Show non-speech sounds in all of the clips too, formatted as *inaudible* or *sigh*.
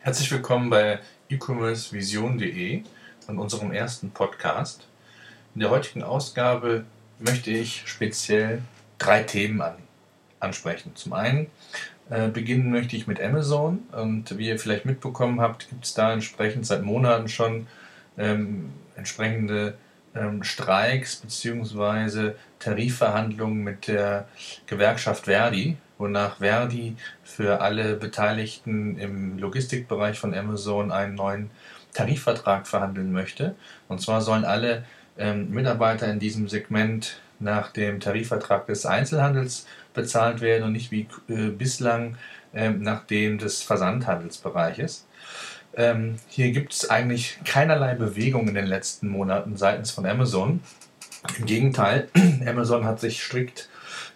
Herzlich willkommen bei e-commercevision.de und unserem ersten Podcast. In der heutigen Ausgabe möchte ich speziell drei Themen an, ansprechen. Zum einen äh, beginnen möchte ich mit Amazon und wie ihr vielleicht mitbekommen habt, gibt es da entsprechend seit Monaten schon ähm, entsprechende ähm, Streiks bzw. Tarifverhandlungen mit der Gewerkschaft Verdi, wonach Verdi für alle Beteiligten im Logistikbereich von Amazon einen neuen Tarifvertrag verhandeln möchte. Und zwar sollen alle ähm, Mitarbeiter in diesem Segment nach dem Tarifvertrag des Einzelhandels bezahlt werden und nicht wie äh, bislang äh, nach dem des Versandhandelsbereiches. Ähm, hier gibt es eigentlich keinerlei Bewegung in den letzten Monaten seitens von Amazon. Im Gegenteil, *clears throat* Amazon hat sich strikt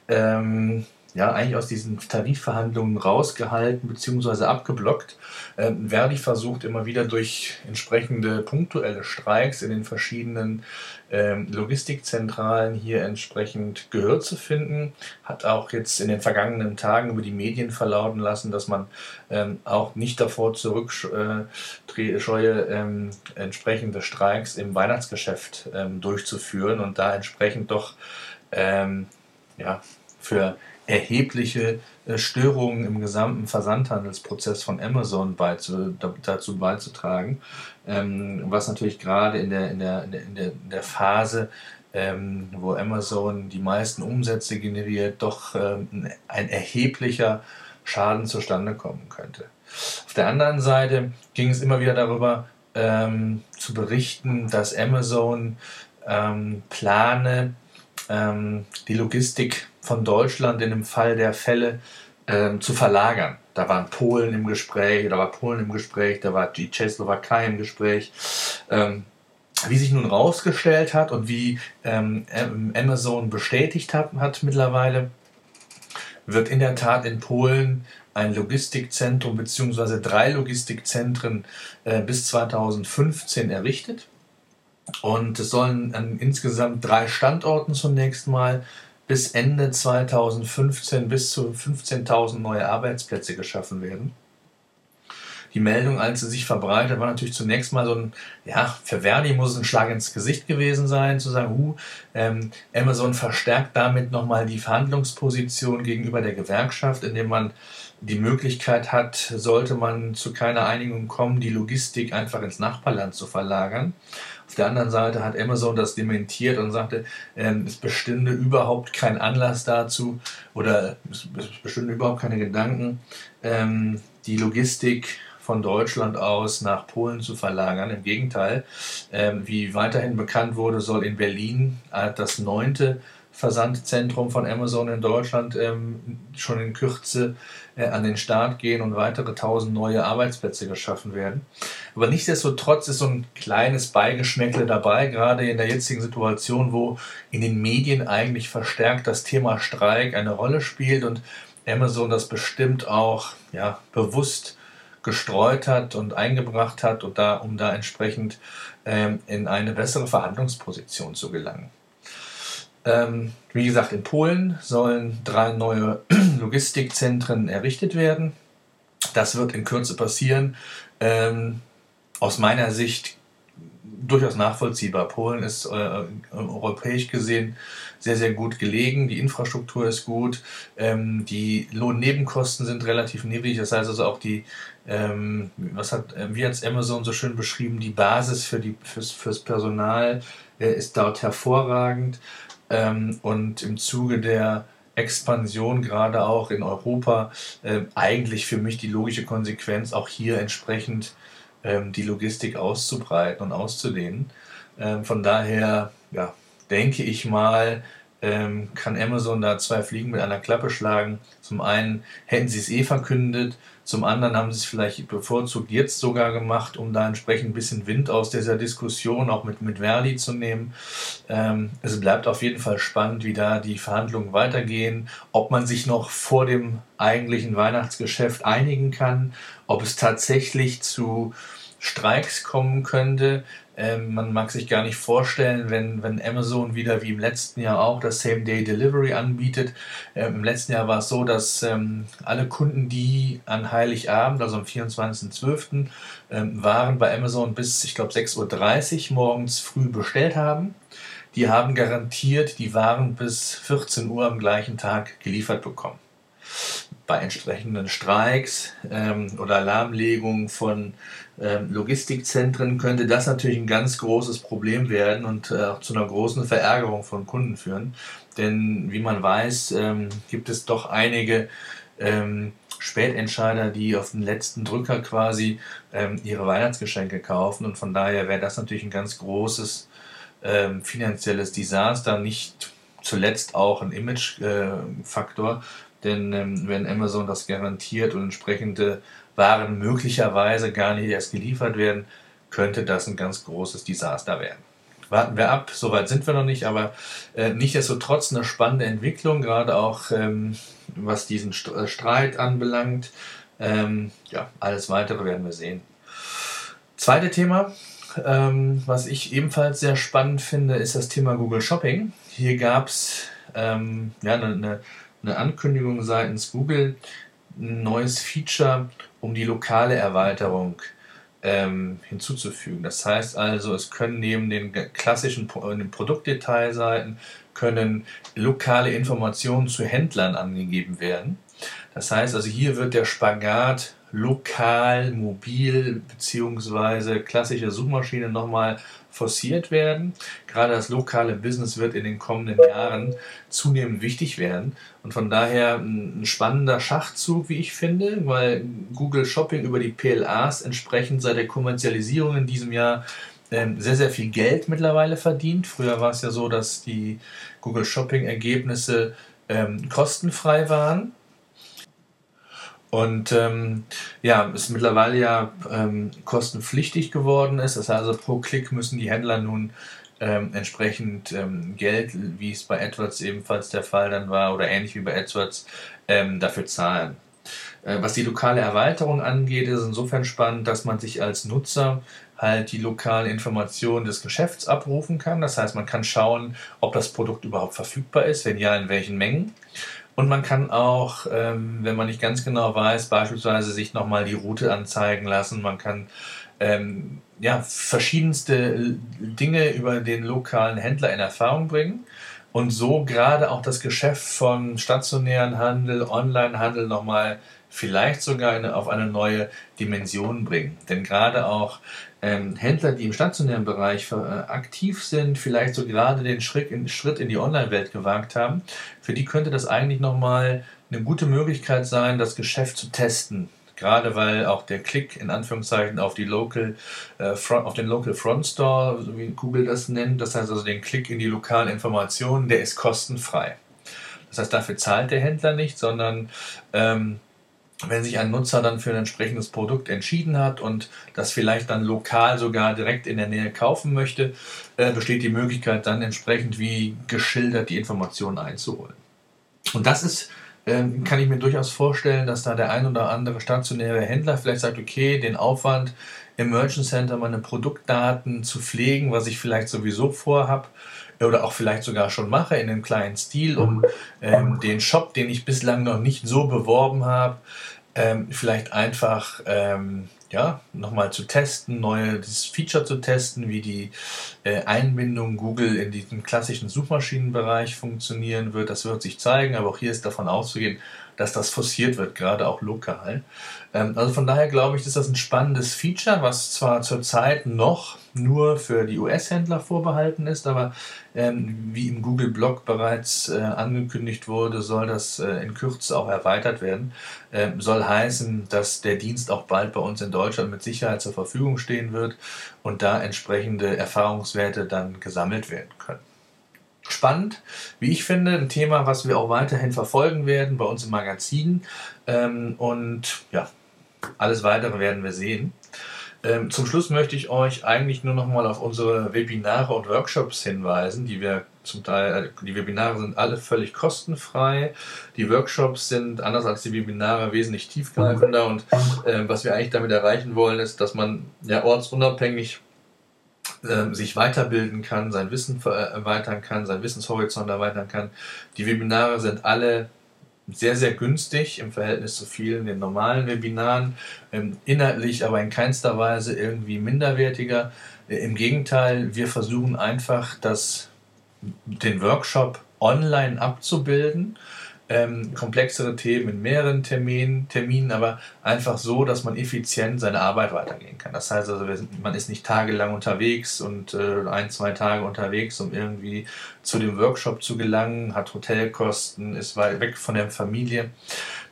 ähm, ja, eigentlich aus diesen Tarifverhandlungen rausgehalten bzw. abgeblockt. Ähm, Verdi versucht immer wieder durch entsprechende punktuelle Streiks in den verschiedenen ähm, Logistikzentralen hier entsprechend Gehör zu finden. Hat auch jetzt in den vergangenen Tagen über die Medien verlauten lassen, dass man ähm, auch nicht davor zurückscheue, äh, ähm, entsprechende Streiks im Weihnachtsgeschäft ähm, durchzuführen und da entsprechend doch ähm, ja, für erhebliche äh, Störungen im gesamten Versandhandelsprozess von Amazon beizu, dazu beizutragen, ähm, was natürlich gerade in der, in der, in der, in der Phase, ähm, wo Amazon die meisten Umsätze generiert, doch ähm, ein erheblicher Schaden zustande kommen könnte. Auf der anderen Seite ging es immer wieder darüber ähm, zu berichten, dass Amazon ähm, plane, ähm, die Logistik von Deutschland in dem Fall der Fälle ähm, zu verlagern. Da waren Polen im Gespräch, da war Polen im Gespräch, da war die Tschechoslowakei im Gespräch. Ähm, wie sich nun rausgestellt hat und wie ähm, Amazon bestätigt hat, hat mittlerweile, wird in der Tat in Polen ein Logistikzentrum bzw. drei Logistikzentren äh, bis 2015 errichtet. Und es sollen an insgesamt drei Standorten zunächst mal bis Ende 2015 bis zu 15.000 neue Arbeitsplätze geschaffen werden. Die Meldung, als sie sich verbreitet, war natürlich zunächst mal so ein, ja, für Verdi muss es ein Schlag ins Gesicht gewesen sein, zu sagen, hu, ähm, Amazon verstärkt damit nochmal die Verhandlungsposition gegenüber der Gewerkschaft, indem man die Möglichkeit hat, sollte man zu keiner Einigung kommen, die Logistik einfach ins Nachbarland zu verlagern. Auf der anderen Seite hat Amazon das dementiert und sagte, ähm, es bestünde überhaupt kein Anlass dazu oder es bestünden überhaupt keine Gedanken, ähm, die Logistik von Deutschland aus nach Polen zu verlagern. Im Gegenteil, ähm, wie weiterhin bekannt wurde, soll in Berlin äh, das neunte Versandzentrum von Amazon in Deutschland ähm, schon in Kürze äh, an den Start gehen und weitere tausend neue Arbeitsplätze geschaffen werden. Aber nichtsdestotrotz ist so ein kleines Beigeschmäckle dabei, gerade in der jetzigen Situation, wo in den Medien eigentlich verstärkt das Thema Streik eine Rolle spielt und Amazon das bestimmt auch ja, bewusst gestreut hat und eingebracht hat, und da, um da entsprechend ähm, in eine bessere Verhandlungsposition zu gelangen. Ähm, wie gesagt, in Polen sollen drei neue *clears throat* Logistikzentren errichtet werden. Das wird in Kürze passieren. Ähm, aus meiner Sicht durchaus nachvollziehbar. Polen ist äh, europäisch gesehen sehr, sehr gut gelegen. Die Infrastruktur ist gut. Ähm, die Lohnnebenkosten sind relativ niedrig. Das heißt also auch die, ähm, was hat, äh, wie hat Amazon so schön beschrieben, die Basis für fürs, fürs Personal äh, ist dort hervorragend. Ähm, und im Zuge der Expansion, gerade auch in Europa, äh, eigentlich für mich die logische Konsequenz, auch hier entsprechend ähm, die Logistik auszubreiten und auszudehnen. Ähm, von daher, ja, denke ich mal, ähm, kann Amazon da zwei Fliegen mit einer Klappe schlagen. Zum einen hätten sie es eh verkündet, zum anderen haben sie es vielleicht bevorzugt jetzt sogar gemacht, um da entsprechend ein bisschen Wind aus dieser Diskussion auch mit, mit Verdi zu nehmen. Ähm, es bleibt auf jeden Fall spannend, wie da die Verhandlungen weitergehen, ob man sich noch vor dem eigentlichen Weihnachtsgeschäft einigen kann, ob es tatsächlich zu Streiks kommen könnte. Ähm, man mag sich gar nicht vorstellen, wenn, wenn Amazon wieder wie im letzten Jahr auch das Same-Day-Delivery anbietet. Ähm, Im letzten Jahr war es so, dass ähm, alle Kunden, die an Heiligabend, also am 24.12., ähm, waren bei Amazon bis, ich glaube, 6.30 Uhr morgens früh bestellt haben. Die haben garantiert die Waren bis 14 Uhr am gleichen Tag geliefert bekommen bei entsprechenden Streiks ähm, oder Lahmlegungen von ähm, Logistikzentren könnte das natürlich ein ganz großes Problem werden und äh, auch zu einer großen Verärgerung von Kunden führen. Denn wie man weiß, ähm, gibt es doch einige ähm, Spätentscheider, die auf den letzten Drücker quasi ähm, ihre Weihnachtsgeschenke kaufen. Und von daher wäre das natürlich ein ganz großes ähm, finanzielles Desaster, nicht zuletzt auch ein Imagefaktor, äh, denn ähm, wenn Amazon das garantiert und entsprechende Waren möglicherweise gar nicht erst geliefert werden, könnte das ein ganz großes Desaster werden. Warten wir ab, soweit sind wir noch nicht, aber äh, nichtsdestotrotz eine spannende Entwicklung, gerade auch ähm, was diesen St äh, Streit anbelangt. Ähm, ja, alles weitere werden wir sehen. Zweite Thema, ähm, was ich ebenfalls sehr spannend finde, ist das Thema Google Shopping. Hier gab es ähm, ja, eine, eine Ankündigung seitens Google, ein neues Feature, um die lokale Erweiterung ähm, hinzuzufügen. Das heißt also, es können neben den klassischen den Produktdetailseiten können lokale Informationen zu Händlern angegeben werden. Das heißt also, hier wird der Spagat lokal, mobil bzw. klassische Suchmaschine nochmal forciert werden. Gerade das lokale Business wird in den kommenden Jahren zunehmend wichtig werden und von daher ein spannender Schachzug, wie ich finde, weil Google Shopping über die PLAs entsprechend seit der Kommerzialisierung in diesem Jahr ähm, sehr, sehr viel Geld mittlerweile verdient. Früher war es ja so, dass die Google Shopping Ergebnisse ähm, kostenfrei waren und ähm, ja, es mittlerweile ja ähm, kostenpflichtig geworden ist. Das heißt also pro Klick müssen die Händler nun ähm, entsprechend ähm, Geld, wie es bei AdWords ebenfalls der Fall dann war oder ähnlich wie bei AdWords, ähm, dafür zahlen. Äh, was die lokale Erweiterung angeht, ist insofern spannend, dass man sich als Nutzer halt die lokalen Informationen des Geschäfts abrufen kann. Das heißt, man kann schauen, ob das Produkt überhaupt verfügbar ist, wenn ja, in welchen Mengen. Und man kann auch, ähm, wenn man nicht ganz genau weiß, beispielsweise sich nochmal die Route anzeigen lassen. Man kann ähm, ja, verschiedenste Dinge über den lokalen Händler in Erfahrung bringen und so gerade auch das Geschäft von stationären Handel, Onlinehandel nochmal vielleicht sogar eine, auf eine neue Dimension bringen. Denn gerade auch ähm, Händler, die im stationären Bereich äh, aktiv sind, vielleicht so gerade den Schritt in, Schritt in die Online-Welt gewagt haben, für die könnte das eigentlich nochmal eine gute Möglichkeit sein, das Geschäft zu testen. Gerade weil auch der Klick in Anführungszeichen auf die Local äh, Front, auf den Local Front Store, so wie Google das nennt, das heißt also den Klick in die lokalen Informationen, der ist kostenfrei. Das heißt, dafür zahlt der Händler nicht, sondern ähm, wenn sich ein Nutzer dann für ein entsprechendes Produkt entschieden hat und das vielleicht dann lokal sogar direkt in der Nähe kaufen möchte, äh, besteht die Möglichkeit dann entsprechend wie geschildert die Informationen einzuholen. Und das ist, äh, kann ich mir durchaus vorstellen, dass da der ein oder andere stationäre Händler vielleicht sagt, okay, den Aufwand im Merchant Center meine Produktdaten zu pflegen, was ich vielleicht sowieso vorhabe, oder auch vielleicht sogar schon mache in einem kleinen Stil, um ähm, den Shop, den ich bislang noch nicht so beworben habe, ähm, vielleicht einfach ähm, ja, nochmal zu testen, neues Feature zu testen, wie die äh, Einbindung Google in diesen klassischen Suchmaschinenbereich funktionieren wird. Das wird sich zeigen, aber auch hier ist davon auszugehen, dass das forciert wird, gerade auch lokal. Ähm, also von daher glaube ich, ist das ein spannendes Feature, was zwar zurzeit noch nur für die US-Händler vorbehalten ist, aber ähm, wie im Google-Blog bereits äh, angekündigt wurde, soll das äh, in Kürze auch erweitert werden. Ähm, soll heißen, dass der Dienst auch bald bei uns in Deutschland mit Sicherheit zur Verfügung stehen wird und da entsprechende Erfahrungswerte dann gesammelt werden können spannend, wie ich finde, ein Thema, was wir auch weiterhin verfolgen werden bei uns im Magazin. Ähm, und ja, alles weitere werden wir sehen. Ähm, zum Schluss möchte ich euch eigentlich nur noch mal auf unsere Webinare und Workshops hinweisen, die wir zum Teil, äh, die Webinare sind alle völlig kostenfrei. Die Workshops sind anders als die Webinare wesentlich tiefgreifender und äh, was wir eigentlich damit erreichen wollen, ist, dass man ja ortsunabhängig äh, sich weiterbilden kann, sein Wissen erweitern kann, sein Wissenshorizont erweitern kann. Die Webinare sind alle sehr, sehr günstig im Verhältnis zu vielen den normalen Webinaren, ähm, inhaltlich aber in keinster Weise irgendwie minderwertiger. Äh, Im Gegenteil, wir versuchen einfach, das, den Workshop online abzubilden ähm, komplexere Themen in mehreren Terminen, Terminen, aber einfach so, dass man effizient seine Arbeit weitergehen kann. Das heißt also, man ist nicht tagelang unterwegs und äh, ein, zwei Tage unterwegs, um irgendwie zu dem Workshop zu gelangen, hat Hotelkosten, ist weit weg von der Familie.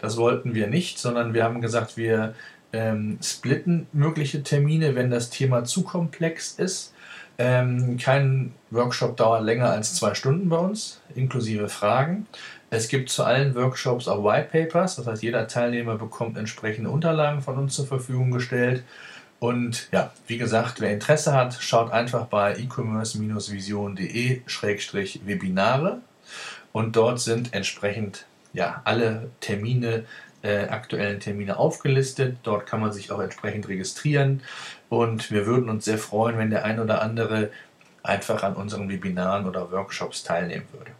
Das wollten wir nicht, sondern wir haben gesagt, wir ähm, splitten mögliche Termine, wenn das Thema zu komplex ist. Ähm, kein Workshop dauert länger als zwei Stunden bei uns, inklusive Fragen. Es gibt zu allen Workshops auch White Papers, das heißt, jeder Teilnehmer bekommt entsprechende Unterlagen von uns zur Verfügung gestellt. Und ja, wie gesagt, wer Interesse hat, schaut einfach bei e-commerce-vision.de-webinare und dort sind entsprechend ja, alle Termine, äh, aktuellen Termine aufgelistet. Dort kann man sich auch entsprechend registrieren und wir würden uns sehr freuen, wenn der ein oder andere einfach an unseren Webinaren oder Workshops teilnehmen würde.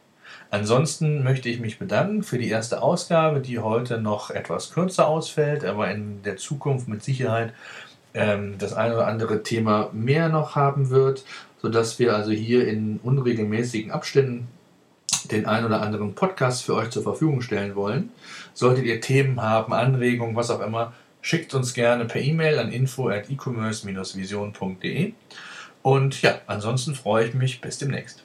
Ansonsten möchte ich mich bedanken für die erste Ausgabe, die heute noch etwas kürzer ausfällt, aber in der Zukunft mit Sicherheit ähm, das eine oder andere Thema mehr noch haben wird, sodass wir also hier in unregelmäßigen Abständen den ein oder anderen Podcast für euch zur Verfügung stellen wollen. Solltet ihr Themen haben, Anregungen, was auch immer, schickt uns gerne per E-Mail an info at e-commerce-vision.de. Und ja, ansonsten freue ich mich bis demnächst.